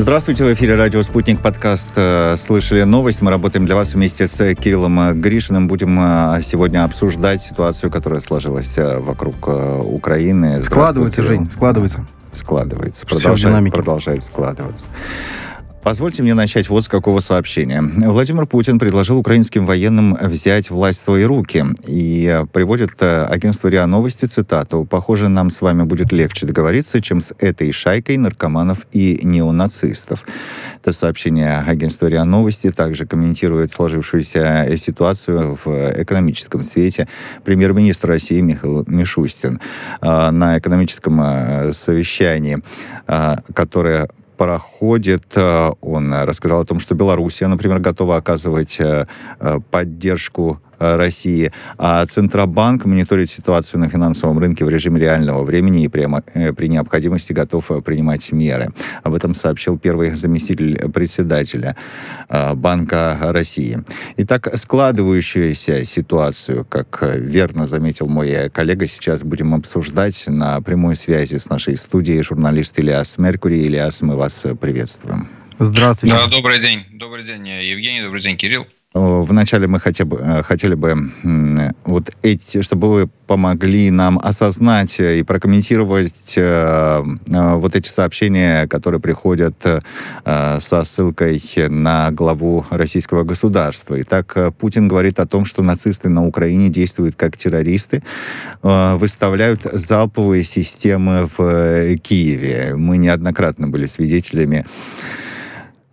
Здравствуйте, в эфире радио «Спутник» подкаст э, «Слышали новость». Мы работаем для вас вместе с Кириллом Гришиным. Будем э, сегодня обсуждать ситуацию, которая сложилась э, вокруг Украины. Складывается, Жень, складывается. Складывается, продолжает, продолжает складываться. Позвольте мне начать вот с какого сообщения. Владимир Путин предложил украинским военным взять власть в свои руки. И приводит э, агентство РИА Новости цитату. «Похоже, нам с вами будет легче договориться, чем с этой шайкой наркоманов и неонацистов». Это сообщение агентства РИА Новости также комментирует сложившуюся ситуацию в экономическом свете премьер-министр России Михаил Мишустин э, на экономическом э, совещании, которое проходит. Э, он рассказал о том, что Белоруссия, например, готова оказывать э, э, поддержку Э, России, а Центробанк мониторит ситуацию на финансовом рынке в режиме реального времени и прямо, э, при необходимости готов э, принимать меры. Об этом сообщил первый заместитель председателя Банка России. Итак, складывающуюся ситуацию, как верно заметил мой коллега, сейчас будем обсуждать на прямой связи с нашей студией журналист Ильяс Меркурий. Ильяс, мы вас приветствуем. Здравствуйте. Да, добрый день. Добрый день, Евгений. Добрый день, Кирилл. Вначале мы хотя бы, э, хотели бы вот эти, чтобы вы помогли нам осознать и прокомментировать э, э, вот эти сообщения, которые приходят э, со ссылкой на главу российского государства. Итак, Путин говорит о том, что нацисты на Украине действуют как террористы, э, выставляют залповые системы в Киеве. Мы неоднократно были свидетелями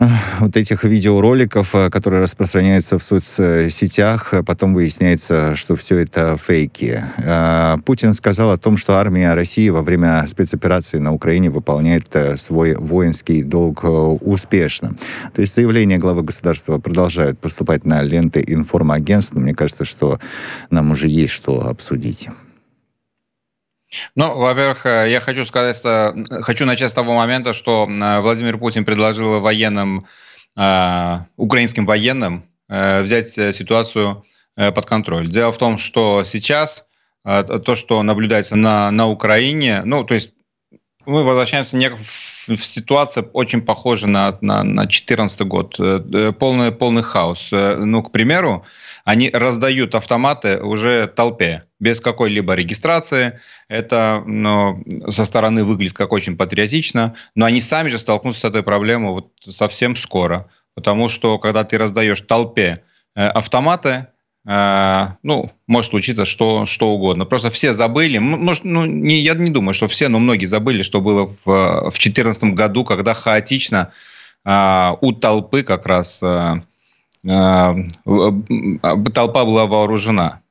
вот этих видеороликов, э, которые распространяются в соцсетях, э, потом выясняется, что все это фейки. Э, Путин сказал о том, что армия России во время спецоперации на Украине выполняет свой воинский долг успешно. То есть заявления главы государства продолжают поступать на ленты информагентств. Мне кажется, что нам уже есть что обсудить. Ну, во-первых, э, я хочу сказать, что хочу начать с того момента, что э, Владимир Путин предложил военным, э, украинским военным э, взять ситуацию э, под контроль. Дело в том, что сейчас э, то, что наблюдается на, на Украине, ну, то есть мы возвращаемся не в, ситуацию очень похожа на на, на 2014 год, полный полный хаос. Ну, к примеру, они раздают автоматы уже толпе без какой-либо регистрации. Это ну, со стороны выглядит как очень патриотично, но они сами же столкнутся с этой проблемой вот совсем скоро. Потому что когда ты раздаешь толпе э, автоматы, э, ну, может случиться что, что угодно. Просто все забыли, может, ну, не, я не думаю, что все, но многие забыли, что было в 2014 году, когда хаотично э, у толпы как раз э, э, толпа была вооружена.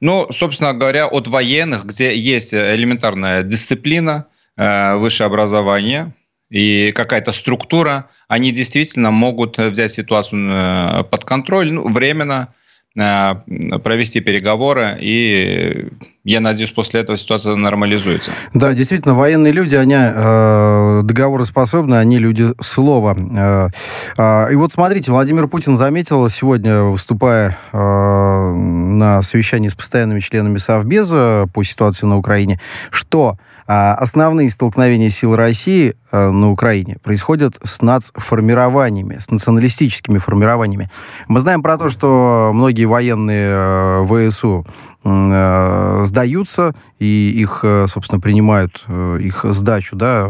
Ну, собственно говоря, от военных, где есть элементарная дисциплина, э, высшее образование и какая-то структура, они действительно могут взять ситуацию э, под контроль ну, временно, Э, провести переговоры, и я надеюсь, после этого ситуация нормализуется. Да, действительно, военные люди, они э, договороспособны, они люди слова. Э, э, и вот смотрите, Владимир Путин заметил сегодня, выступая э, на совещании с постоянными членами Совбеза по ситуации на Украине, что а основные столкновения сил России э, на Украине происходят с нацформированиями, с националистическими формированиями. Мы знаем про то, что многие военные э, ВСУ э, сдаются, и их, э, собственно, принимают, э, их сдачу, да,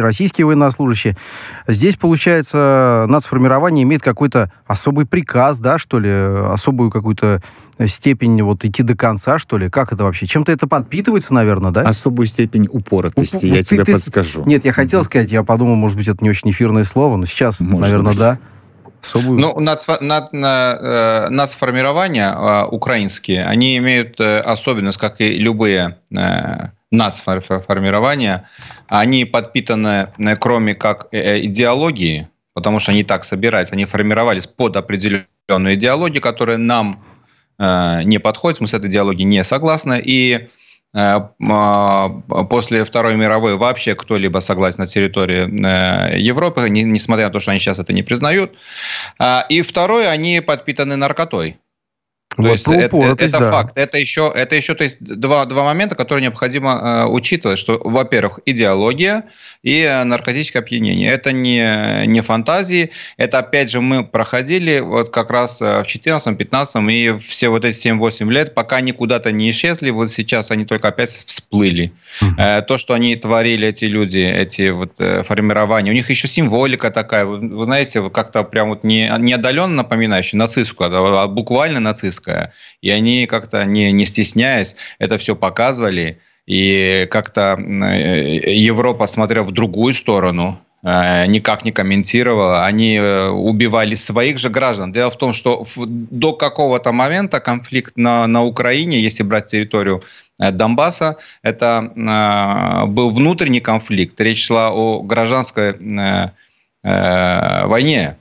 российские военнослужащие. Здесь, получается, нацформирование имеет какой-то особый приказ, да, что ли, особую какую-то степень вот идти до конца, что ли? Как это вообще? Чем-то это подпитывается, наверное, да? Особую степень упоротости, Уп- я ты, тебе ты... подскажу. Нет, я хотел сказать, я подумал, может быть, это не очень эфирное слово, но сейчас, может наверное, быть. да особую... Ну, нац, над, на, э, нацформирования э, украинские, они имеют э, особенность, как и любые э, нацформирования, они подпитаны, э, кроме как э, идеологии, потому что они так собираются, они формировались под определенную идеологию, которая нам э, не подходит, мы с этой идеологией не согласны, и Э, а, после Второй мировой вообще кто-либо согласен на территории э, Европы, несмотря на то, что они сейчас это не признают. А, и второе, они подпитаны наркотой. Вот, то есть это, это, это да. факт. Это еще, это еще то есть, два, два момента, которые необходимо э, учитывать. Что, во-первых, идеология и э, наркотическое опьянение. Это не, не фантазии. Это, опять же, мы проходили вот как раз э, в 14-15 и все вот эти 7-8 лет, пока они куда-то не исчезли, вот сейчас они только опять всплыли. Э, то, что они творили, эти люди, эти вот э, формирования, у них еще символика такая, вы, вы знаете, как-то прям вот не, не отдаленно напоминающая нацистскую, а, а буквально нацистскую российская. И они как-то, не, не стесняясь, это все показывали. И как-то э, Европа, смотря в другую сторону, э, никак не комментировала. Они э, убивали своих же граждан. Дело в том, что до какого-то момента конфликт на, на Украине, если брать территорию Донбасса, это был внутренний конфликт. Речь шла о гражданской войне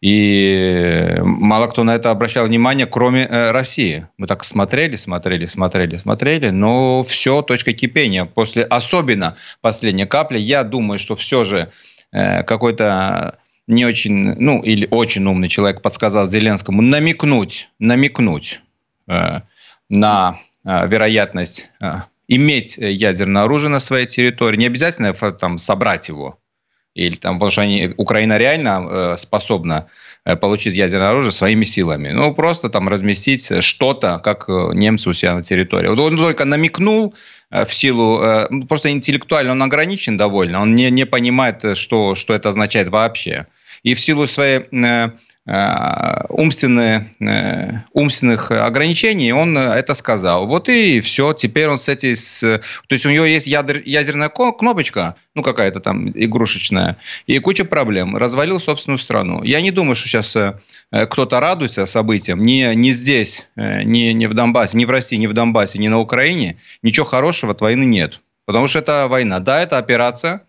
и мало кто на это обращал внимание, кроме э, России. Мы так смотрели, смотрели, смотрели, смотрели, но все, точка кипения. После, особенно последней капли, я думаю, что все же э, какой-то не очень, ну, или очень умный человек подсказал Зеленскому намекнуть, намекнуть э, на э, вероятность э, иметь ядерное оружие на своей территории. Не обязательно там собрать его, или там, потому что они, Украина реально э, способна э, получить ядерное оружие своими силами. Ну, просто там разместить что-то, как э, немцы у себя на территории. Вот он только намекнул в силу, ну, просто интеллектуально он ограничен довольно, он не, не понимает, что, что это означает вообще. И в силу своей Э, умственные, э, умственных ограничений, он это сказал. Вот и все. Теперь он этим... С... То есть у него есть ядер, ядерная кнопочка, ну какая-то там игрушечная, и куча проблем. Развалил собственную страну. Я не думаю, что сейчас э, кто-то радуется событиям. Не, не здесь, не, не в Донбассе, не в России, не в Донбассе, не на Украине. Ничего хорошего от войны нет. Потому что это война. Да, это операция.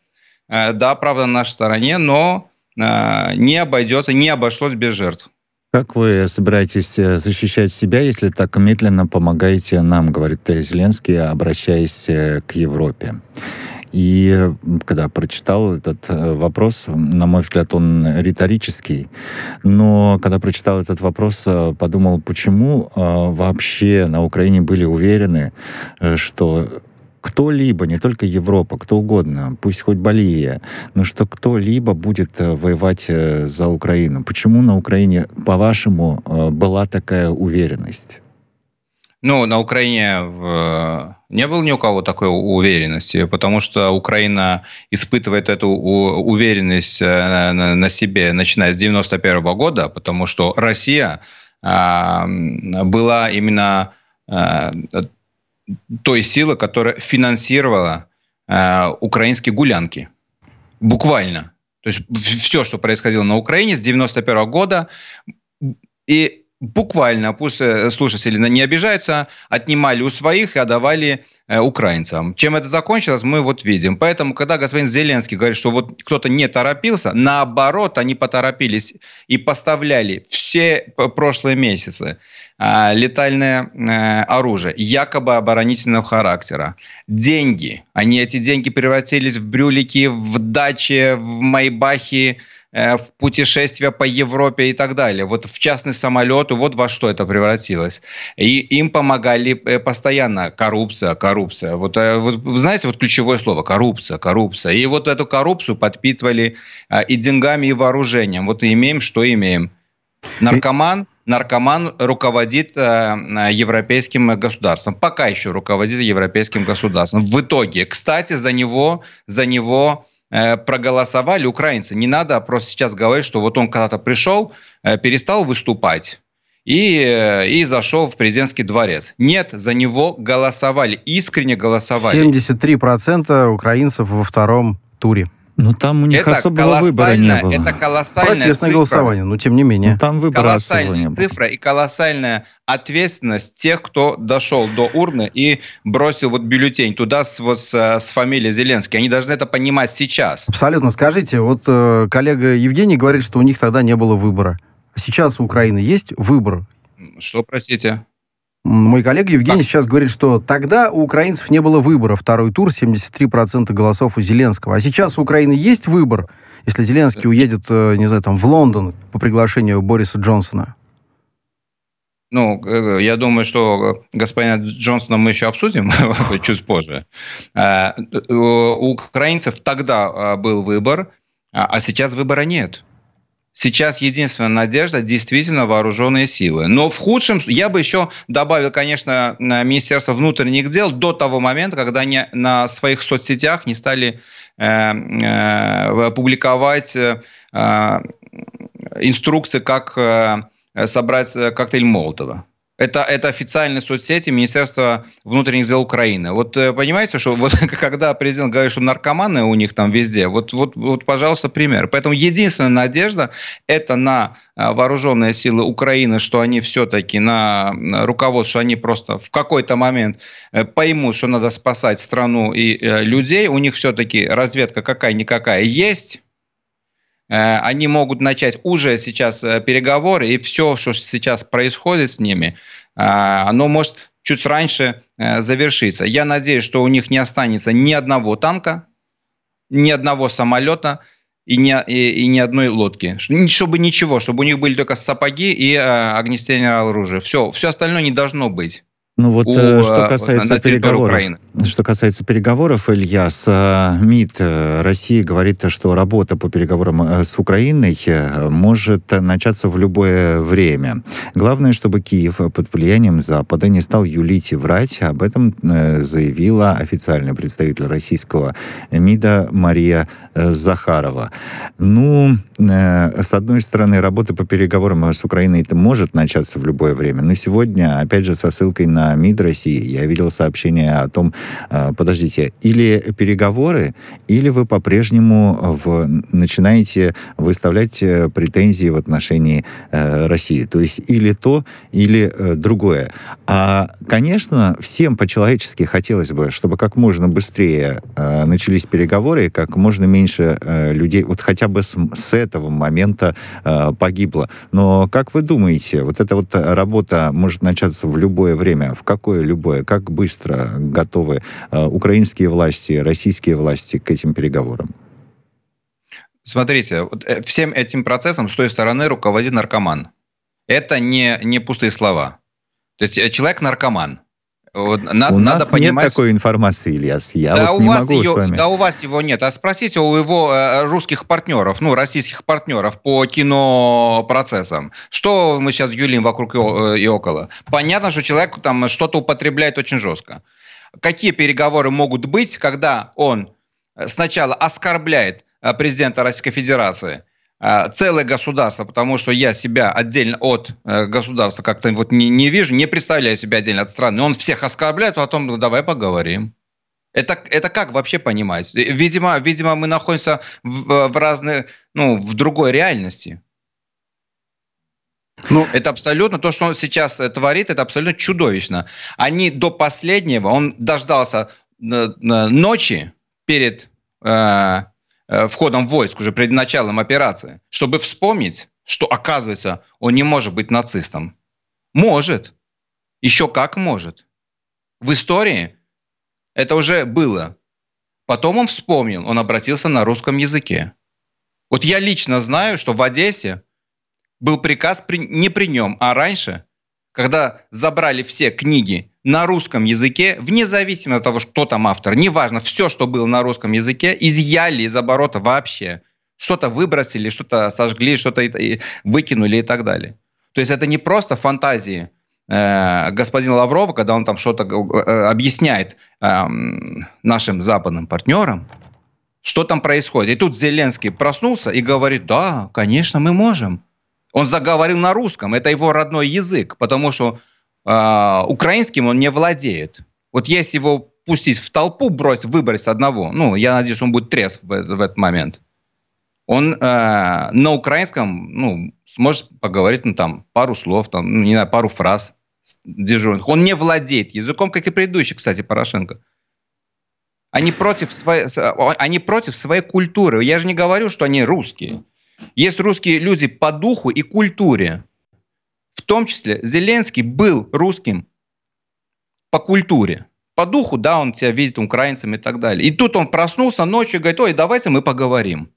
Да, правда, на нашей стороне, но Э, не обойдется, не обошлось без жертв. Как вы собираетесь э, защищать себя, если так медленно помогаете нам, говорит Зеленский, обращаясь э, к Европе? И когда прочитал этот вопрос, на мой взгляд, он риторический, но когда прочитал этот вопрос, подумал, почему вообще на Украине были уверены, что кто-либо, не только Европа, кто угодно, пусть хоть Балия, но что кто-либо будет э, воевать э, за Украину. Почему на Украине, по-вашему, э, была такая уверенность? Ну, на Украине не было ни у кого такой уверенности, потому что Украина испытывает эту уверенность на себе, начиная с 91 года, потому что Россия а, была именно той силы, которая финансировала э, украинские гулянки. Буквально. То есть все, что происходило на Украине с 91 года, и буквально, пусть э, слушатели не обижаются, отнимали у своих и отдавали э, украинцам. Чем это закончилось, мы вот видим. Поэтому, когда господин Зеленский говорит, что вот кто-то не торопился, наоборот, они поторопились и поставляли все прошлые месяцы а, летальное э, оружие, якобы оборонительного характера. Деньги. Они эти деньги превратились в брюлики, в дачи, в майбахи, в путешествия по Европе и так далее. Вот в частный самолет, вот во что это превратилось. И им помогали э, постоянно коррупция, коррупция. Вот, вот вы знаете, вот ключевое слово коррупция, коррупция. И вот эту коррупцию подпитывали и деньгами, и вооружением. Вот имеем, что имеем. Наркоман наркоман руководит э, э, европейским государством. Пока еще руководит европейским государством. В итоге, кстати, за него, за него э, проголосовали украинцы. Не надо просто сейчас говорить, что вот он когда-то пришел, э, перестал выступать и, э, и зашел в президентский дворец. Нет, за него голосовали, искренне голосовали. 73% украинцев во втором туре. Ну, там у них это особого выбора не было. Это колоссальная Протестное цифра. голосование, но тем не менее. Ну, там выбора колоссальная не было. цифра и колоссальная ответственность тех, кто дошел до урны и бросил вот бюллетень туда с, вот, с, с фамилией Зеленский. Они должны это понимать сейчас. Абсолютно. Скажите, вот э, коллега Евгений говорит, что у них тогда не было выбора. Сейчас у Украины есть выбор? Что, простите? Мой коллега Евгений так. сейчас говорит, что тогда у украинцев не было выбора. Второй тур, 73% голосов у Зеленского. А сейчас у Украины есть выбор, если Зеленский уедет, э, не знаю, там, в Лондон по приглашению Бориса Джонсона? ну, э, я думаю, что господина Джонсона мы еще обсудим чуть позже. Э, у украинцев тогда был выбор, а сейчас выбора нет. Сейчас единственная надежда действительно вооруженные силы. Но в худшем, я бы еще добавил, конечно, Министерство внутренних дел до того момента, когда они на своих соцсетях не стали э, э, публиковать э, инструкции, как э, собрать э, коктейль Молотова. Это, это официальные соцсети Министерства внутренних дел Украины. Вот э, понимаете, что вот когда президент говорит, что наркоманы у них там везде, вот, вот, вот пожалуйста, пример. Поэтому единственная надежда – это на э, вооруженные силы Украины, что они все-таки на руководство, что они просто в какой-то момент э, поймут, что надо спасать страну и людей. У них все-таки разведка какая-никакая есть, они могут начать уже сейчас переговоры, и все, что сейчас происходит с ними, а, оно может чуть раньше э, завершиться. Я надеюсь, что у них не останется ни одного танка, ни одного самолета и ни, и, и ни одной лодки. Чтобы ничего, чтобы у них были только сапоги и э, огнестрельное оружие. Все, все остальное не должно быть. Ну вот у, э, что касается переговоров, Украины. что касается переговоров, Ильяс, МИД э, России говорит, что работа по переговорам э, с Украиной может начаться в любое время. Главное, чтобы Киев под влиянием Запада не стал юлить и врать. Об этом заявила официальный представитель российского МИДа Мария Захарова. Ну, с одной стороны, работа по переговорам с Украиной это может начаться в любое время, но сегодня, опять же, со ссылкой на МИД России я видел сообщение о том, а, подождите, или переговоры, или вы по-прежнему в, начинаете выставлять э, претензии в отношении э, России. То есть или то, или э, другое. А, конечно, всем по-человечески хотелось бы, чтобы как можно быстрее э, начались переговоры, как можно меньше э, людей, вот хотя бы с, с этого момента э, погибло. Но как вы думаете, вот эта вот работа может начаться в любое время? В какое любое, как быстро готовы э, украинские власти, российские власти к этим переговорам? Смотрите, э, всем этим процессом с той стороны руководит наркоман. Это не, не пустые слова. То есть э, человек наркоман. Вот, надо, у нас надо понимать... нет такой информации, Ильяс. Я да, вот у не вас могу ее, с вами... Да у вас его нет. А спросите у его э, русских партнеров, ну, российских партнеров по кинопроцессам. Что мы сейчас юлим вокруг и, и около? Понятно, что человек там что-то употребляет очень жестко. Какие переговоры могут быть, когда он сначала оскорбляет э, президента Российской Федерации – целое государство, потому что я себя отдельно от э, государства как-то вот не, не вижу, не представляю себя отдельно от страны. Он всех оскорбляет, а потом ну, давай поговорим. Это, это как вообще понимать? Видимо, видимо мы находимся в, в разной, ну, в другой реальности. Ну, это абсолютно то, что он сейчас э, творит, это абсолютно чудовищно. Они до последнего, он дождался э, ночи перед Э, входом войск, уже перед началом операции, чтобы вспомнить, что, оказывается, он не может быть нацистом. Может. Еще как может. В истории это уже было. Потом он вспомнил, он обратился на русском языке. Вот я лично знаю, что в Одессе был приказ при, не при нем, а раньше, когда забрали все книги на русском языке, вне зависимости от того, кто там автор, неважно, все, что было на русском языке, изъяли из оборота вообще. Что-то выбросили, что-то сожгли, что-то выкинули и так далее. То есть это не просто фантазии э, господина Лаврова, когда он там что-то э, объясняет э, нашим западным партнерам, что там происходит. И тут Зеленский проснулся и говорит, да, конечно, мы можем. Он заговорил на русском, это его родной язык, потому что э, украинским он не владеет. Вот если его пустить в толпу, бросить, выбрать одного, ну, я надеюсь, он будет трезв в, в этот момент, он э, на украинском, ну, сможет поговорить, ну, там, пару слов, там, ну, не знаю, пару фраз дежурных. Он не владеет языком, как и предыдущий, кстати, Порошенко. Они против, своей, они против своей культуры. Я же не говорю, что они русские. Есть русские люди по духу и культуре. В том числе Зеленский был русским по культуре. По духу, да, он тебя видит украинцами и так далее. И тут он проснулся ночью и говорит, ой, давайте мы поговорим.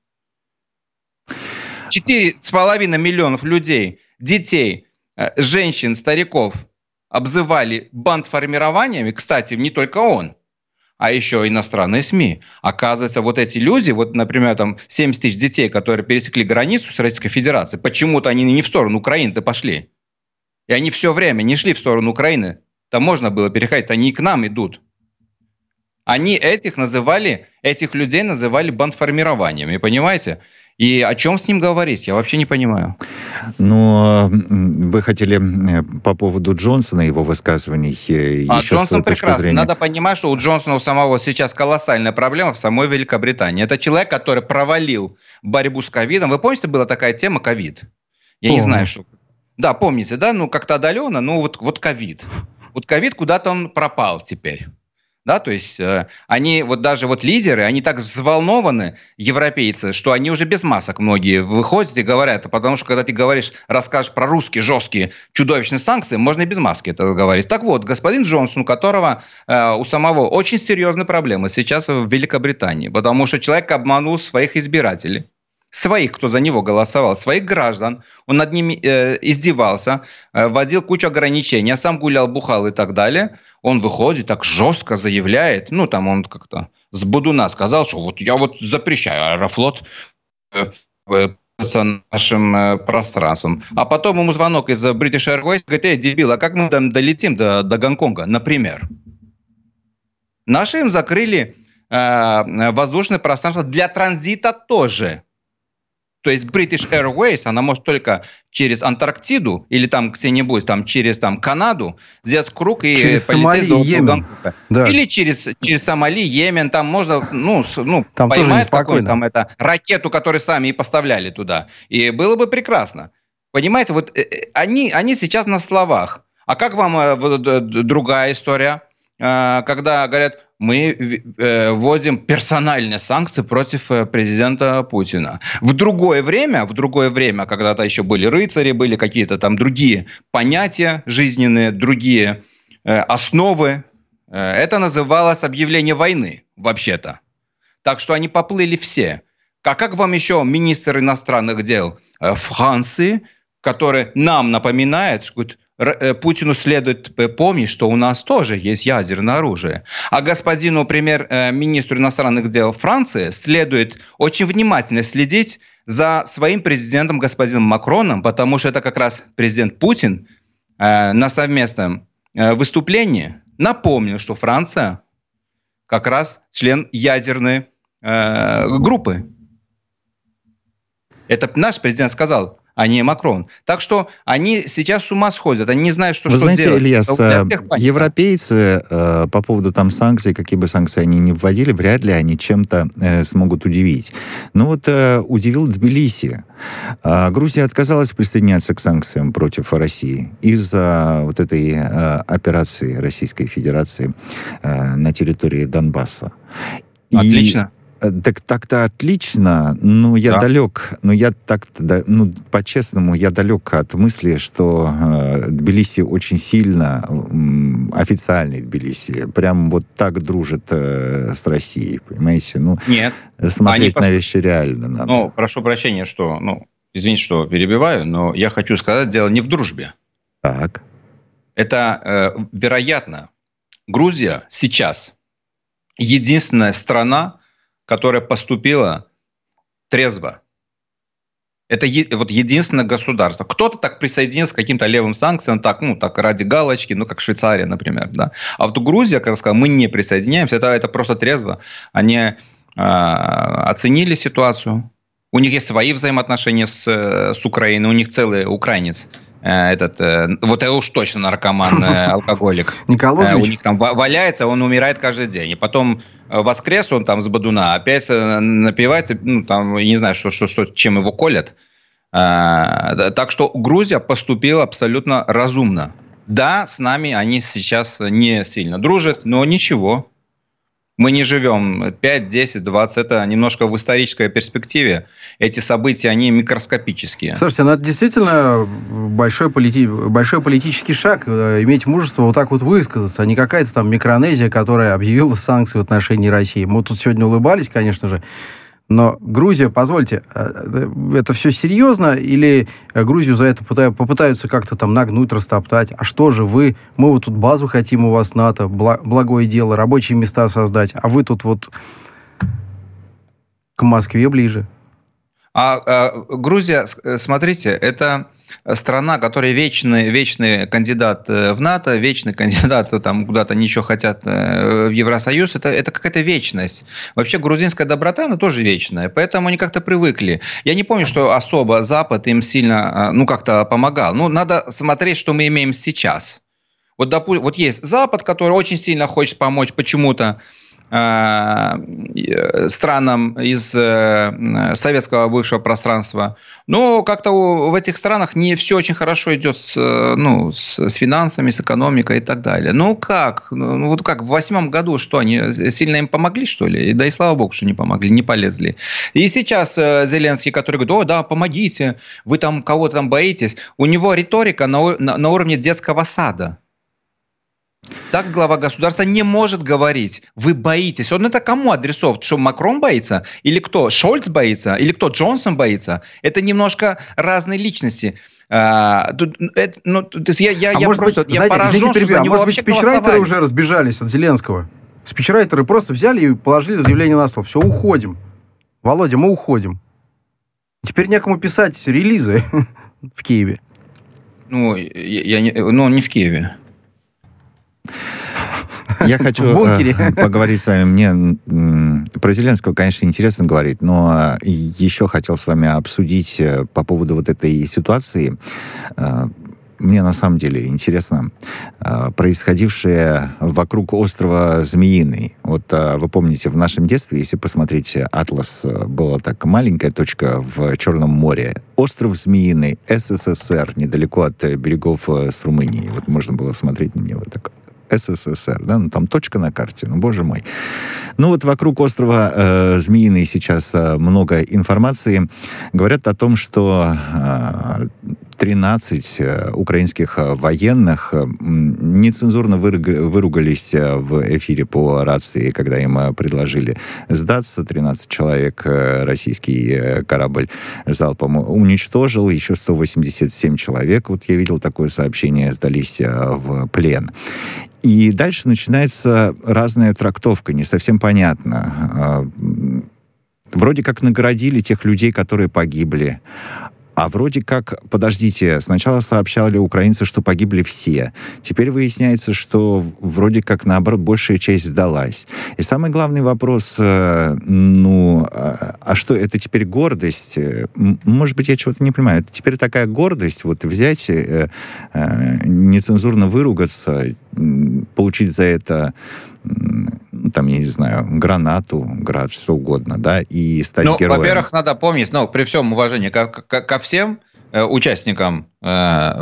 Четыре с половиной миллионов людей, детей, женщин, стариков обзывали бандформированиями, кстати, не только он, а еще иностранные СМИ. Оказывается, вот эти люди, вот, например, там 70 тысяч детей, которые пересекли границу с Российской Федерацией, почему-то они не в сторону Украины-то пошли. И они все время не шли в сторону Украины. Там можно было переходить, они и к нам идут. Они этих называли, этих людей называли бандформированиями, понимаете? И о чем с ним говорить? Я вообще не понимаю. Но вы хотели э, по поводу Джонсона, его высказываний. Э, а Джонсон прекрасный. Зрения. Надо понимать, что у Джонсона у самого сейчас колоссальная проблема в самой Великобритании. Это человек, который провалил борьбу с ковидом. Вы помните, была такая тема ковид? Я Помню. не знаю, что... Да, помните, да? Ну, как-то отдаленно, ну, вот, вот ковид. Вот ковид куда-то он пропал теперь. Да, то есть э, они, вот даже вот лидеры, они так взволнованы, европейцы, что они уже без масок многие выходят и говорят, потому что когда ты говоришь, расскажешь про русские жесткие чудовищные санкции, можно и без маски это говорить. Так вот, господин Джонсон, у которого, э, у самого очень серьезные проблемы сейчас в Великобритании, потому что человек обманул своих избирателей своих, кто за него голосовал, своих граждан. Он над ними э, издевался, э, вводил кучу ограничений, а сам гулял, бухал и так далее он выходит, так жестко заявляет, ну, там он как-то с Будуна сказал, что вот я вот запрещаю Аэрофлот э, с нашим э, пространством. А потом ему звонок из British Airways, говорит, эй, дебил, а как мы там долетим до, до Гонконга, например? Наши им закрыли э, воздушное пространство для транзита тоже. То есть British Airways, она может только через Антарктиду или там где-нибудь там через там Канаду сделать круг и через полететь Сомали, до Йемен. Да. Или через, через Сомали, Йемен, там можно, ну, с, ну там поймать какую-то там это, ракету, которую сами и поставляли туда. И было бы прекрасно. Понимаете, вот э, э, они, они сейчас на словах. А как вам э, вот, другая история? Когда говорят, мы э, вводим персональные санкции против э, президента Путина. В другое время, в другое время, когда-то еще были рыцари, были какие-то там другие понятия жизненные, другие э, основы, это называлось объявление войны, вообще-то. Так что они поплыли все. А как вам еще министр иностранных дел Франции, который нам напоминает, что Э, Путину следует помнить, что у нас тоже есть ядерное оружие. А господину премьер-министру иностранных дел Франции следует очень внимательно следить за своим президентом господином Макроном, потому что это как раз президент Путин э, на совместном э, выступлении напомнил, что Франция как раз член ядерной группы. Это наш президент сказал, а не Макрон. Так что они сейчас с ума сходят, они не знают, что, Вы что знаете, делать. Ильяс, э, европейцы э, по поводу там санкций, какие бы санкции они ни вводили, вряд ли они чем-то э, смогут удивить. Но вот э, удивил Тбилиси. Э, Грузия отказалась присоединяться к санкциям против России из-за вот этой э, операции Российской Федерации э, на территории Донбасса. Отлично. И Э, так так-то отлично, но я да. далек, но я так-то, ну, по-честному, я далек от мысли, что э, Тбилиси очень сильно, э, официальный Тбилиси, прям вот так дружит э, с Россией, понимаете? Ну, Нет. Смотреть Они на вещи реально надо. Ну, прошу прощения, что, ну, извините, что перебиваю, но я хочу сказать, дело не в дружбе. Так. Это, э, вероятно, Грузия сейчас единственная страна, которая поступила трезво. Это е- вот единственное государство. Кто-то так присоединился к каким-то левым санкциям, так, ну, так ради галочки, ну, как Швейцария, например, да. А вот Грузия, как я сказал, мы не присоединяемся, это, это просто трезво. Они э, оценили ситуацию. У них есть свои взаимоотношения с, с Украиной, у них целый украинец Э, этот, э, вот это уж точно наркоман, э, алкоголик. Николай У них там валяется, он умирает каждый день. И потом воскрес он там с Бадуна, опять напивается, ну, там, не знаю, что, что, что, чем его колят. Так что Грузия поступила абсолютно разумно. Да, с нами они сейчас не сильно дружат, но ничего. Мы не живем 5, 10, 20, это немножко в исторической перспективе. Эти события, они микроскопические. Слушайте, ну это действительно большой, полити... большой политический шаг, э, иметь мужество вот так вот высказаться, а не какая-то там Микронезия, которая объявила санкции в отношении России. Мы тут сегодня улыбались, конечно же, Но Грузия, позвольте, э, это все серьезно или Грузию за это попытаются как-то там нагнуть, растоптать? А что же вы? Мы вот тут базу хотим у вас НАТО, благое дело, рабочие места создать, а вы тут вот к Москве ближе. А, а Грузия, смотрите, это страна, которая вечный, вечный кандидат э, в НАТО, вечный кандидат э, там куда-то ничего хотят э, в Евросоюз, это, это какая-то вечность. Вообще грузинская доброта, она тоже вечная, поэтому они как-то привыкли. Я не помню, что особо Запад им сильно, ну, как-то помогал. Ну, надо смотреть, что мы имеем сейчас. Вот, допустим, вот есть Запад, который очень сильно хочет помочь почему-то Э, странам из э, советского бывшего пространства. Но как-то в этих странах не все очень хорошо идет с, ну, с, финансами, с экономикой и так далее. Ну как? Ну вот как, в восьмом году что, они сильно им помогли, что ли? Да и слава богу, что не помогли, не полезли. И сейчас э, Зеленский, который говорит, о, да, помогите, вы там кого-то там боитесь, у него риторика на, на, на уровне детского сада. Так глава государства не может говорить. Вы боитесь. Он это кому адресован? Что, Макрон боится? Или кто? Шольц боится? Или кто? Джонсон боится? Это немножко разные личности. А, тут, это, ну, то есть я, я, а я может просто быть, я знаете, поражен, извините, что а может быть, спичрайтеры уже разбежались от Зеленского? Спичрайтеры просто взяли и положили заявление на стол. Все, уходим. Володя, мы уходим. Теперь некому писать релизы в Киеве. Ну, я, я не, ну, не в Киеве. Я хочу э, поговорить с вами. Мне про Зеленского, конечно, интересно говорить, но еще хотел с вами обсудить э, по поводу вот этой ситуации. Э, мне на самом деле интересно происходившее вокруг острова Змеиный. Вот вы помните, в нашем детстве, если посмотреть атлас, была так маленькая точка в Черном море. Остров Змеиный, СССР, недалеко от берегов с Румынией. Вот можно было смотреть на него так СССР, да, ну там точка на карте, ну боже мой. Ну вот вокруг острова э, Змеиный сейчас э, много информации. Говорят о том, что э, 13 э, украинских э, военных э, нецензурно выругались в эфире по рации, когда им предложили сдаться. 13 человек российский корабль залпом уничтожил. Еще 187 человек, вот я видел такое сообщение, сдались в плен. И дальше начинается разная трактовка, не совсем понятно. А, вроде как наградили тех людей, которые погибли. А вроде как, подождите, сначала сообщали украинцы, что погибли все. Теперь выясняется, что вроде как, наоборот, большая часть сдалась. И самый главный вопрос, э, ну, а, а что, это теперь гордость? Может быть, я чего-то не понимаю. Это теперь такая гордость, вот взять, э, э, нецензурно выругаться, получить за это ну, там, я не знаю, гранату, град, что угодно, да, и стать ну, героем. Во-первых, надо помнить, ну, при всем уважении ко, ко, ко всем э, участникам э,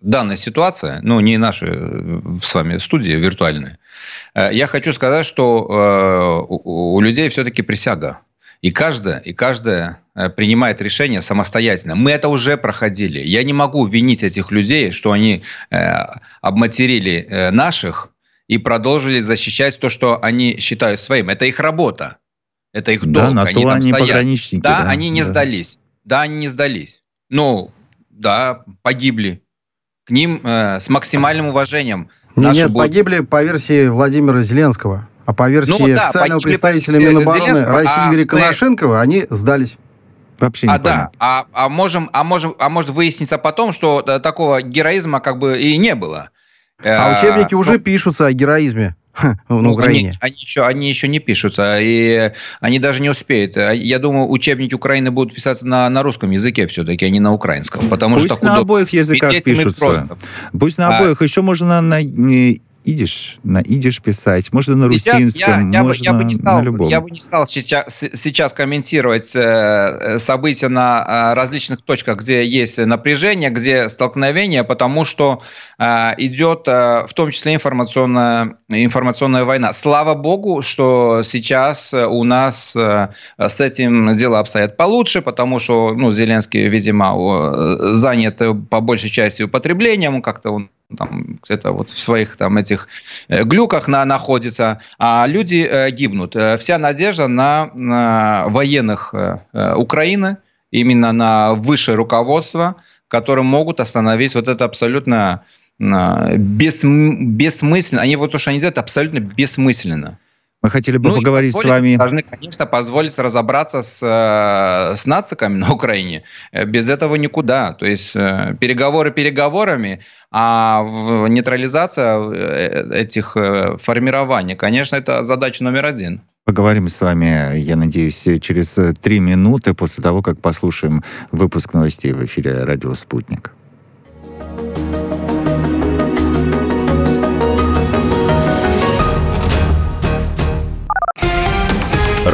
данной ситуации, ну, не наши э, с вами студии виртуальные, я хочу сказать, что у, людей все-таки присяга. И каждая, и каждая принимает решение самостоятельно. Мы это уже проходили. Я не могу винить этих людей, что они обматерили наших и продолжили защищать то, что они считают своим. Это их работа. Это их долг. Да, на они то они стоят. пограничники. Да, да, они не да. сдались. Да, они не сдались. Ну, да, погибли. К ним э, с максимальным уважением. Нет, нет будут... погибли по версии Владимира Зеленского. А по версии ну, да, официального представителя Минобороны России а Игоря Коношенкова, они сдались. Вообще не а, да, а, а, можем, а, можем, а может выясниться потом, что э, такого героизма как бы и не было. А учебники уже ну, пишутся о героизме на ну, Украине. Они, они, еще, они еще не пишутся, и они даже не успеют. А я думаю, учебники Украины будут писаться на, на русском языке все-таки, а не на украинском. Потому Пусть что на обоих языках пишутся. Пусть на а обоих. Еще можно на идиш, на идиш писать, можно на русинском, я, я, можно я бы, я бы не стал, на любом. Я бы не стал сейчас, сейчас комментировать э, события на э, различных точках, где есть напряжение, где столкновение, потому что э, идет в том числе информационная, информационная война. Слава богу, что сейчас у нас с этим дело обстоят получше, потому что ну, Зеленский, видимо, занят по большей части употреблением, как-то он там где-то вот в своих там этих э, глюках на, находится, а люди э, гибнут. Э, вся надежда на, на военных Украины, именно на высшее руководство, которые могут остановить вот это абсолютно э, бес, бессмысленно. Они вот то, что они делают, абсолютно бессмысленно. Мы хотели бы ну, поговорить с вами... Должны, конечно, позволить разобраться с, э, с нациками на Украине. Э, без этого никуда. То есть э, переговоры переговорами, а нейтрализация этих формирований, конечно, это задача номер один. Поговорим с вами, я надеюсь, через три минуты после того, как послушаем выпуск новостей в эфире «Радио Спутник».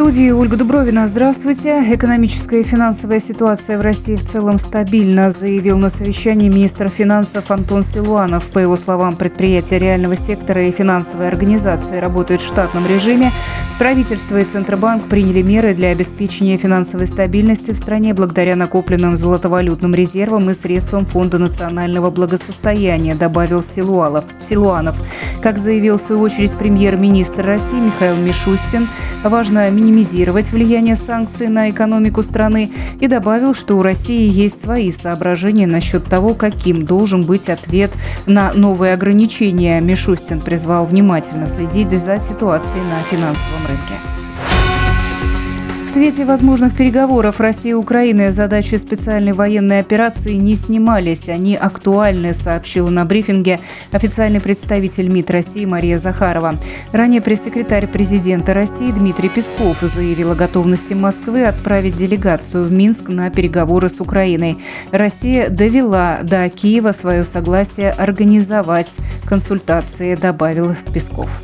студии Ольга Дубровина. Здравствуйте. Экономическая и финансовая ситуация в России в целом стабильна, заявил на совещании министр финансов Антон Силуанов. По его словам, предприятия реального сектора и финансовые организации работают в штатном режиме. Правительство и Центробанк приняли меры для обеспечения финансовой стабильности в стране благодаря накопленным золотовалютным резервам и средствам Фонда национального благосостояния, добавил Силуалов. Силуанов. Как заявил в свою очередь премьер-министр России Михаил Мишустин, важно минимизировать влияние санкций на экономику страны и добавил, что у России есть свои соображения насчет того, каким должен быть ответ на новые ограничения. Мишустин призвал внимательно следить за ситуацией на финансовом рынке. Свете возможных переговоров России и Украины задачи специальной военной операции не снимались. Они актуальны, сообщила на брифинге официальный представитель МИД России Мария Захарова. Ранее пресс-секретарь президента России Дмитрий Песков заявил о готовности Москвы отправить делегацию в Минск на переговоры с Украиной. Россия довела до Киева свое согласие организовать консультации, добавил Песков.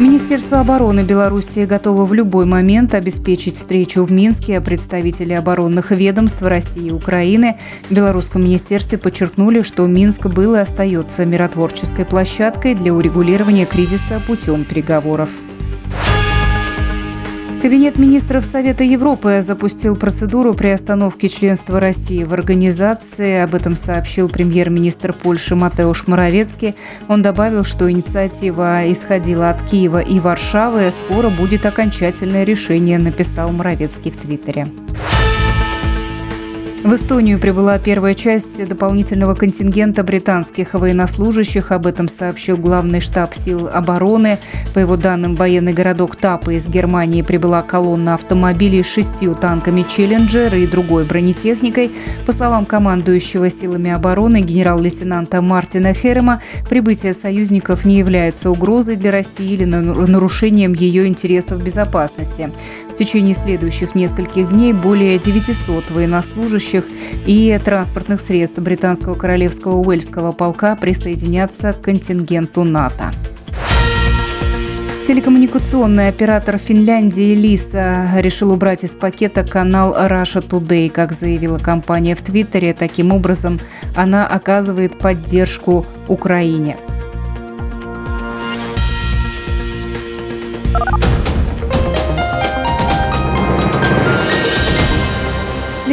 Министерство обороны Беларуси готово в любой момент обеспечить встречу в Минске. Представители оборонных ведомств России и Украины в Белорусском министерстве подчеркнули, что Минск был и остается миротворческой площадкой для урегулирования кризиса путем переговоров. Кабинет министров Совета Европы запустил процедуру приостановки членства России в организации. Об этом сообщил премьер-министр Польши Матеуш Моровецкий. Он добавил, что инициатива исходила от Киева и Варшавы. Скоро будет окончательное решение, написал Моровецкий в Твиттере. В Эстонию прибыла первая часть дополнительного контингента британских военнослужащих. Об этом сообщил главный штаб сил обороны. По его данным, военный городок Тапа из Германии прибыла колонна автомобилей с шестью танками «Челленджер» и другой бронетехникой. По словам командующего силами обороны генерал-лейтенанта Мартина Херема, прибытие союзников не является угрозой для России или нарушением ее интересов безопасности. В течение следующих нескольких дней более 900 военнослужащих и транспортных средств британского королевского Уэльского полка присоединятся к контингенту НАТО. Телекоммуникационный оператор Финляндии Лиса решил убрать из пакета канал Russia Today, как заявила компания в Твиттере. Таким образом, она оказывает поддержку Украине.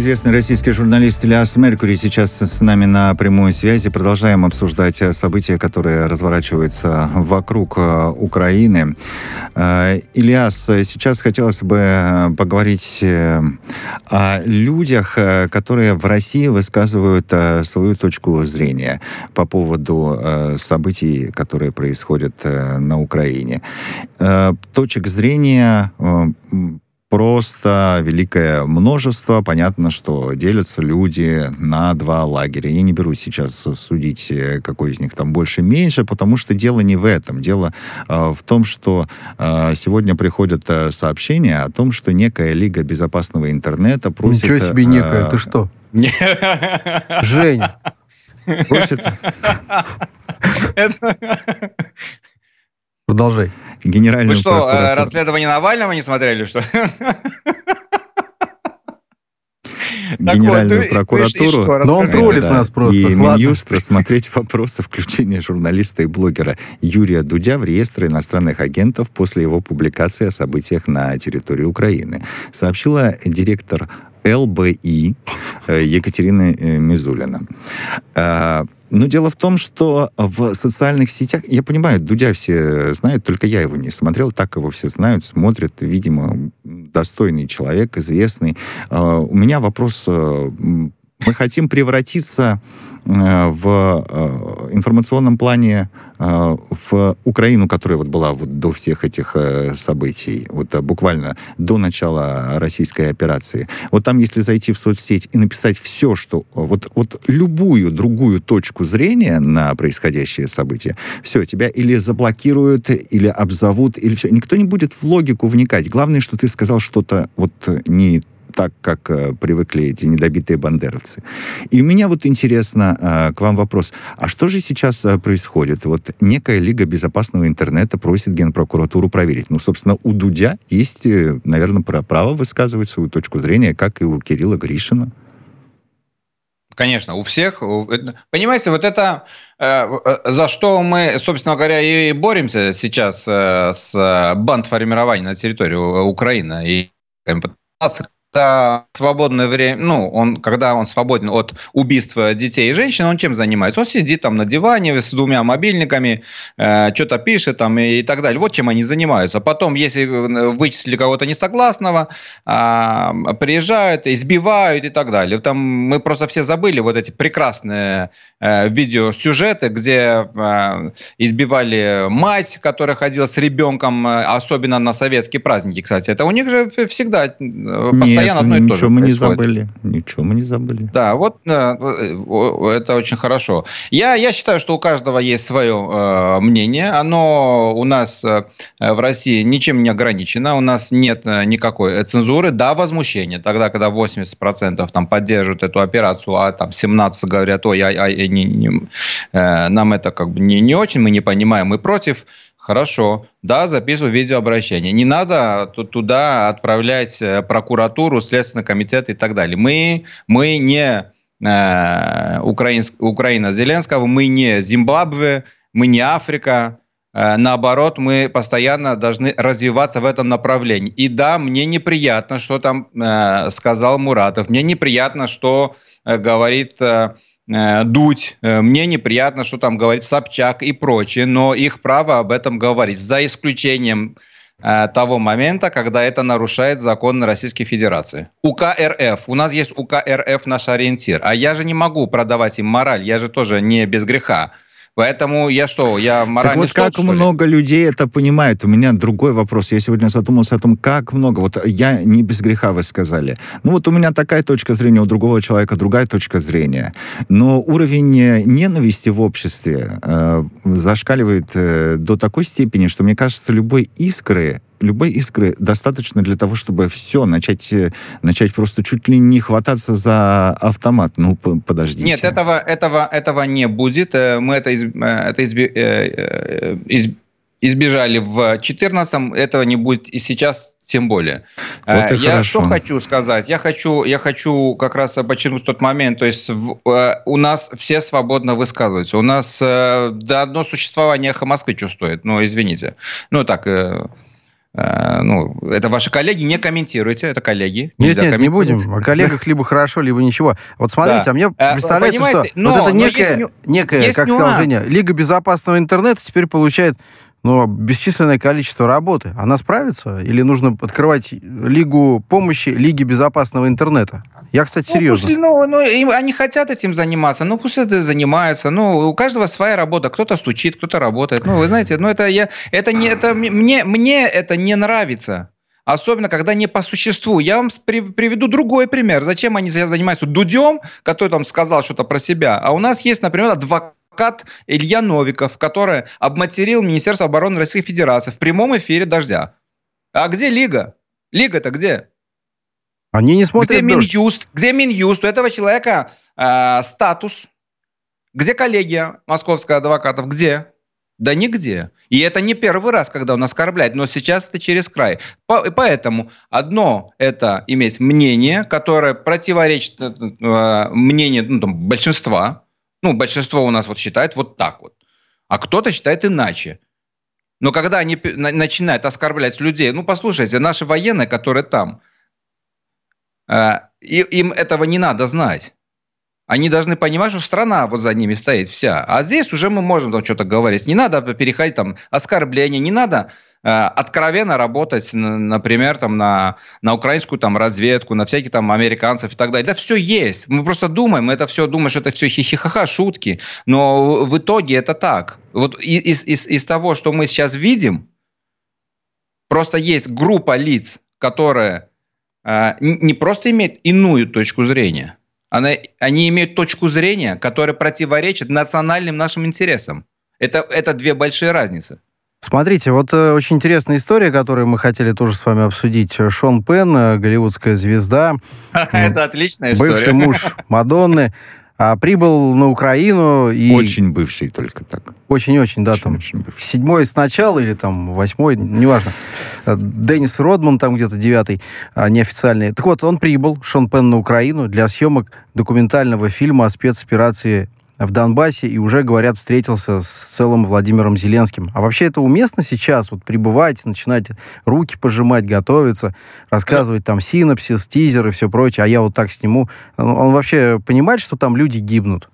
Известный российский журналист Ильяс Меркури сейчас с нами на прямой связи. Продолжаем обсуждать э, события, которые разворачиваются вокруг э, Украины. Э, Ильяс, сейчас хотелось бы поговорить о людях, которые в России высказывают свою точку зрения по поводу событий, которые происходят на Украине. Точек зрения просто великое множество. Понятно, что делятся люди на два лагеря. Я не беру сейчас судить, э, какой из них там больше-меньше, потому что дело не в этом. Дело э, в том, что э, сегодня приходят э, сообщения о том, что некая Лига безопасного интернета просит... Ничего себе некая, э, ты что? Женя. Просит... Продолжай. Генеральную Вы что, э, расследование Навального не смотрели, что? Генеральную вот, прокуратуру. Что, Но он троллит да, нас просто. И Минюст рассмотреть вопросы включения журналиста и блогера Юрия Дудя в реестр иностранных агентов после его публикации о событиях на территории Украины. Сообщила директор ЛБИ э, Екатерина э, Мизулина. Но дело в том, что в социальных сетях, я понимаю, Дудя все знают, только я его не смотрел, так его все знают, смотрят, видимо, достойный человек, известный. А, у меня вопрос, э, мы хотим превратиться Э, в э, информационном плане э, в Украину, которая вот была вот до всех этих событий, вот буквально до начала российской операции. Вот там, если зайти в соцсеть и написать все, что вот, вот любую другую точку зрения на происходящее событие, все, тебя или заблокируют, или обзовут, или все. Никто не будет в логику вникать. Главное, что ты сказал что-то вот не так, как э, привыкли эти недобитые бандеровцы. И у меня вот интересно э, к вам вопрос. А что же сейчас э, происходит? Вот некая Лига безопасного интернета просит Генпрокуратуру проверить. Ну, собственно, у Дудя есть, э, наверное, право высказывать свою точку зрения, как и у Кирилла Гришина. Конечно, у всех. Понимаете, вот это за что мы, собственно говоря, и боремся сейчас с бандформированием на территории Украины. И когда свободное время, ну, он, когда он свободен от убийства детей и женщин, он чем занимается? Он сидит там на диване с двумя мобильниками, э, что-то пишет там и, и так далее. Вот чем они занимаются. Потом, если вычислили кого-то несогласного, э, приезжают, избивают и так далее. Там мы просто все забыли вот эти прекрасные э, видеосюжеты, где э, избивали мать, которая ходила с ребенком, э, особенно на советские праздники, кстати. Это у них же всегда э, постоянно одно и то же мы не забыли. Ничего мы не забыли. Да, вот э, это очень хорошо. Я, я считаю, что у каждого есть свое э, мнение. Оно у нас э, в России ничем не ограничено. У нас нет э, никакой цензуры. Да, возмущение. Тогда, когда 80% там поддерживают эту операцию, а там 17 говорят, ой, ай, ай, не, не, э, нам это как бы не, не очень, мы не понимаем, мы против Хорошо. Да, записываю видеообращение. Не надо туда отправлять э, прокуратуру, Следственный комитет и так далее. Мы, мы не э, Украинск, Украина Зеленского, мы не Зимбабве, мы не Африка. Э, наоборот, мы постоянно должны развиваться в этом направлении. И да, мне неприятно, что там э, сказал Муратов. Мне неприятно, что э, говорит... Э, Э, дуть, э, мне неприятно, что там говорит Собчак и прочее, но их право об этом говорить, за исключением э, того момента, когда это нарушает закон Российской Федерации. УК РФ. У нас есть УК РФ наш ориентир. А я же не могу продавать им мораль, я же тоже не без греха. Поэтому я что, я моральный Так вот столб, как много людей это понимают? У меня другой вопрос. Я сегодня задумался о том, как много. Вот я не без греха, вы сказали. Ну вот у меня такая точка зрения, у другого человека другая точка зрения. Но уровень ненависти в обществе э, зашкаливает э, до такой степени, что мне кажется, любой искры любой искры достаточно для того, чтобы все, начать, э, начать просто чуть ли не хвататься за автомат. Ну, подождите. Нет, этого, этого, этого не будет. Э, мы это, из, э, это изби, из, избежали в 2014 этого не будет и сейчас тем более. Вот я хорошо. что хочу сказать? Я хочу, я хочу как раз подчеркнуть тот момент, то есть в, у нас все свободно высказываются. У нас да, одно существование эхо Москвы чувствует, ну, извините. Ну, так, Э, ну, это ваши коллеги, не комментируйте, это коллеги. Нет, нет, не будем. О коллегах либо хорошо, либо ничего. Вот смотрите, да. а мне э, представляется, что но, вот это некая, есть, некая есть как нюанс. сказал Женя, Лига безопасного интернета теперь получает ну, бесчисленное количество работы. Она справится? Или нужно открывать Лигу помощи, Лиги безопасного интернета? Я, кстати, ну, серьезно. Пусть, ну, ну, им, они хотят этим заниматься, ну, пусть это занимаются. Ну, у каждого своя работа. Кто-то стучит, кто-то работает. Ну, вы знаете, ну, это я... Это не... Это мне, мне это не нравится. Особенно, когда не по существу. Я вам приведу другой пример. Зачем они занимаются Дудем, который там сказал что-то про себя. А у нас есть, например, адвокат Илья Новиков, который обматерил Министерство обороны Российской Федерации в прямом эфире «Дождя». А где Лига? Лига-то где? Они не смотрят где Минюст? Где Минюст? У этого человека э, статус. Где коллегия московская адвокатов? Где? Да нигде. И это не первый раз, когда он оскорбляет, но сейчас это через край. Поэтому одно это иметь мнение, которое противоречит э, э, мнению ну, там, большинства. Ну, большинство у нас вот считает вот так вот. А кто-то считает иначе. Но когда они начинают оскорблять людей, ну, послушайте, наши военные, которые там, э, им этого не надо знать. Они должны понимать, что страна вот за ними стоит вся. А здесь уже мы можем там что-то говорить. Не надо переходить там оскорбления, не надо э, откровенно работать, например, там на, на украинскую там разведку, на всяких там американцев и так далее. Это все есть. Мы просто думаем, мы это все думаем, что это все хихихаха, шутки. Но в итоге это так. Вот из, из, из того, что мы сейчас видим, просто есть группа лиц, которые не просто имеют иную точку зрения, она, они имеют точку зрения, которая противоречит национальным нашим интересам. Это, это две большие разницы. Смотрите, вот э, очень интересная история, которую мы хотели тоже с вами обсудить. Шон Пен, э, голливудская звезда. Это отличная история. Бывший муж Мадонны. А, прибыл на Украину и... Очень бывший только так. Очень-очень, да, очень, там. Очень бывший. Седьмой сначала или там восьмой, неважно. Э, Деннис Родман там где-то девятый, а, неофициальный. Так вот, он прибыл, Шон Пен, на Украину для съемок документального фильма о спецоперации в Донбассе и уже, говорят, встретился с целым Владимиром Зеленским. А вообще это уместно сейчас вот прибывать, начинать руки пожимать, готовиться, рассказывать там синапсис, тизер и все прочее, а я вот так сниму. Он вообще понимает, что там люди гибнут?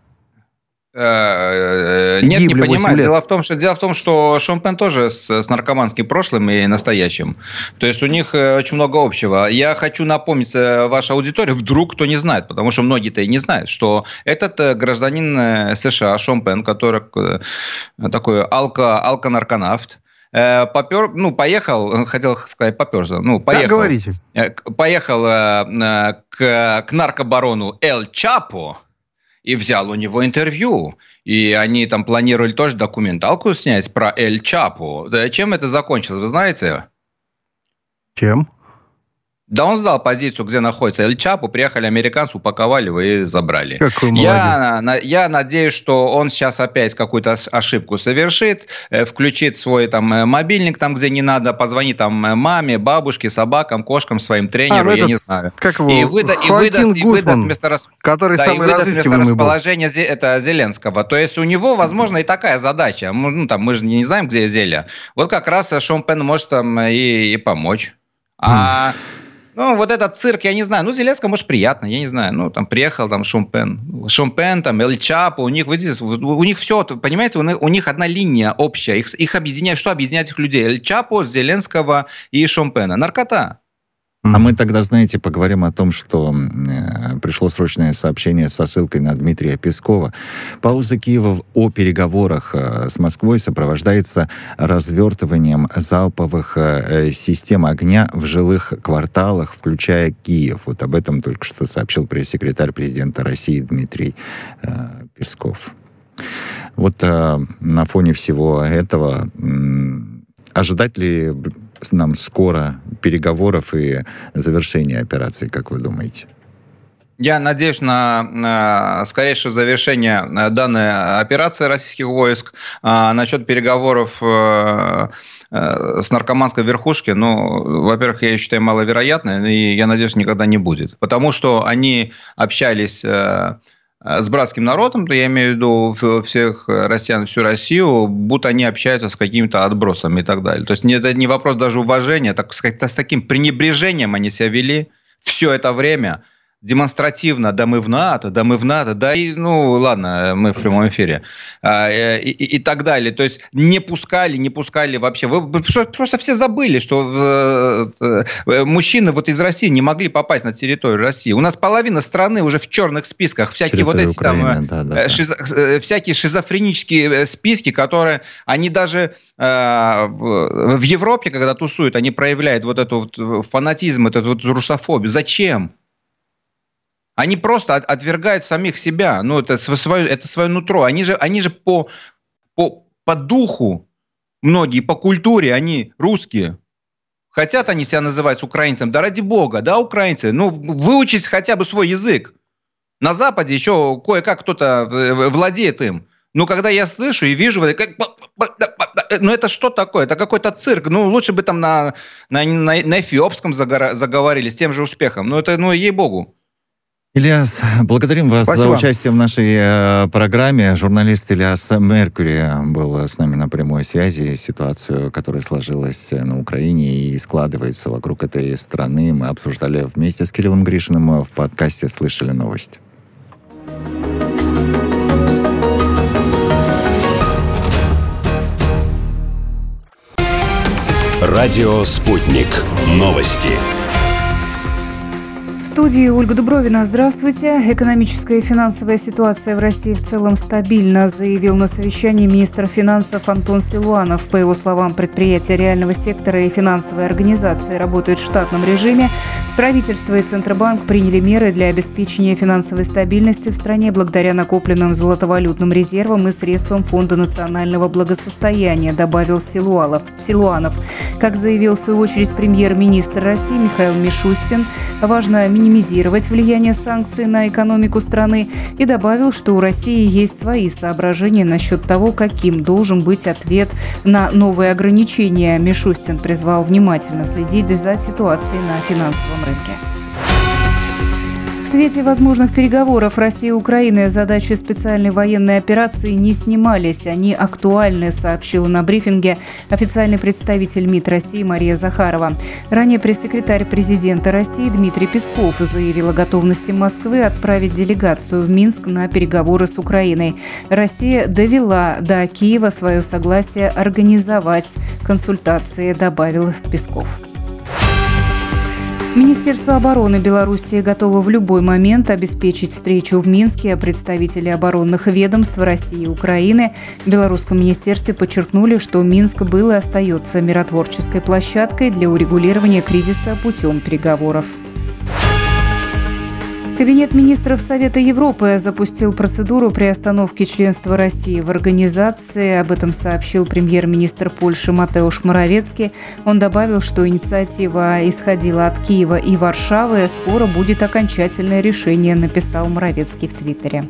Э, нет, не понимаю. Дело в том, что дело в том, что Шон Пен тоже с, с наркоманским прошлым и настоящим. То есть у них э, очень много общего. Я хочу напомнить э, вашей аудитории, вдруг кто не знает, потому что многие-то и не знают, что этот гражданин США Шон Пен, который такой алко, алконарконавт, попер, ну, поехал, хотел сказать, поперся, ну, поехал. Да, говорите. Поехал к, к наркобарону Эл Чапо, и взял у него интервью. И они там планировали тоже документалку снять про Эль Чапу. Да, чем это закончилось, вы знаете? Чем? Да он сдал позицию, где находится Эль Чапу, приехали американцы, упаковали его и забрали. Какой я, на, я надеюсь, что он сейчас опять какую-то ошибку совершит, э, включит свой там э, мобильник там, где не надо, позвонит там э, маме, бабушке, собакам, кошкам, своим тренеру, а, ну я этот, не знаю. Как его? И, выда, и выдаст, и выдаст месторас... который да, самый разыскиваемый расположение был. это Зеленского. То есть у него, возможно, и такая задача. Ну, там, мы же не знаем, где Зеля. Вот как раз Шон Пен может там и, и помочь. А... Mm. Ну, вот этот цирк, я не знаю. Ну, Зеленскому, может, приятно, я не знаю. Ну, там приехал там Шумпен. Шумпен, там, Эль Чапо, у них, видите, у них все, понимаете, у них одна линия общая. Их, их объединяет, что объединяет их людей? Эль Чапо, Зеленского и Шумпена. Наркота. А мы тогда, знаете, поговорим о том, что э, пришло срочное сообщение со ссылкой на Дмитрия Пескова. Пауза Киева о переговорах э, с Москвой сопровождается развертыванием залповых э, систем огня в жилых кварталах, включая Киев. Вот об этом только что сообщил пресс-секретарь президента России Дмитрий э, Песков. Вот э, на фоне всего этого э, ожидать ли нам скоро переговоров и завершения операции, как вы думаете? Я надеюсь на, скорейшее завершение э, данной операции российских войск. А, насчет переговоров э, э, с наркоманской верхушки, ну, во-первых, я считаю маловероятно, и я надеюсь, никогда не будет. Потому что они общались Э, с братским народом, то я имею в виду всех россиян, всю Россию, будто они общаются с какими-то отбросами и так далее. То есть это не вопрос даже уважения, так сказать, с таким пренебрежением они себя вели все это время. Демонстративно, да мы в НАТО, да мы в НАТО, да и, ну ладно, мы в прямом эфире, а, э, и, и, и так далее. То есть не пускали, не пускали вообще. Вы просто все забыли, что э, э, мужчины вот из России не могли попасть на территорию России. У нас половина страны уже в черных списках. Всякие Территория вот эти Украины, там, да, да, шизо, всякие шизофренические списки, которые они даже в Европе, когда тусуют, они проявляют вот этот вот фанатизм, эту вот русофобию. Зачем? Они просто отвергают самих себя. Ну, это свое, это свое нутро. Они же, они же по, по, по духу, многие по культуре, они русские. Хотят они себя называть украинцем. Да ради бога, да, украинцы. Ну, выучить хотя бы свой язык. На Западе еще кое-как кто-то э, владеет им. Но когда я слышу и вижу, как... ну это что такое? Это какой-то цирк. Ну лучше бы там на, на, на, на эфиопском заговорили с тем же успехом. Ну это, ну ей-богу. Ильяс, благодарим вас Спасибо. за участие в нашей э, программе. Журналист Ильяс Меркури был с нами на прямой связи. Ситуацию, которая сложилась на Украине и складывается вокруг этой страны, мы обсуждали вместе с Кириллом Гришиным в подкасте «Слышали новость». Радио «Спутник». Новости студии Ольга Дубровина. Здравствуйте. Экономическая и финансовая ситуация в России в целом стабильна, заявил на совещании министр финансов Антон Силуанов. По его словам, предприятия реального сектора и финансовые организации работают в штатном режиме. Правительство и Центробанк приняли меры для обеспечения финансовой стабильности в стране благодаря накопленным золотовалютным резервам и средствам Фонда национального благосостояния, добавил Силуалов. Силуанов. Как заявил в свою очередь премьер-министр России Михаил Мишустин, важно минимизировать влияние санкций на экономику страны и добавил, что у России есть свои соображения насчет того, каким должен быть ответ на новые ограничения. Мишустин призвал внимательно следить за ситуацией на финансовом рынке. В свете возможных переговоров России и Украины задачи специальной военной операции не снимались. Они актуальны, сообщила на брифинге официальный представитель МИД России Мария Захарова. Ранее пресс-секретарь президента России Дмитрий Песков заявил о готовности Москвы отправить делегацию в Минск на переговоры с Украиной. Россия довела до Киева свое согласие организовать консультации, добавил Песков. Министерство обороны Беларуси готово в любой момент обеспечить встречу в Минске. Представители оборонных ведомств России и Украины в Белорусском министерстве подчеркнули, что Минск был и остается миротворческой площадкой для урегулирования кризиса путем переговоров. Кабинет министров Совета Европы запустил процедуру приостановки членства России в организации. Об этом сообщил премьер-министр Польши Матеуш Моровецкий. Он добавил, что инициатива исходила от Киева и Варшавы. Скоро будет окончательное решение, написал Моровецкий в Твиттере.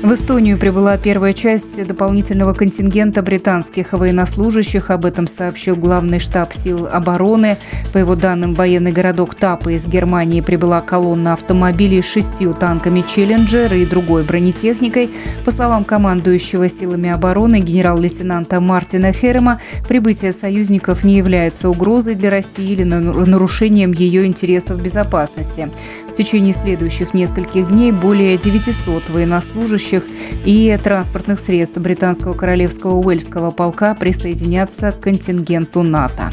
В Эстонию прибыла первая часть дополнительного контингента британских военнослужащих. Об этом сообщил главный штаб сил обороны. По его данным, военный городок Тапа из Германии прибыла колонна автомобилей с шестью танками «Челленджер» и другой бронетехникой. По словам командующего силами обороны генерал-лейтенанта Мартина Херема, прибытие союзников не является угрозой для России или нарушением ее интересов безопасности. Течение следующих нескольких дней более 900 военнослужащих военнослужащих и транспортных средств британского королевского Уэльского полка присоединятся к контингенту НАТО.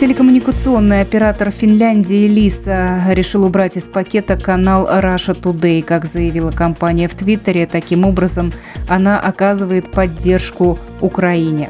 Телекоммуникационный оператор Финляндии Лиса решил убрать из пакета канал Russia Today, как заявила компания в Твиттере. Таким образом, она оказывает поддержку Украине.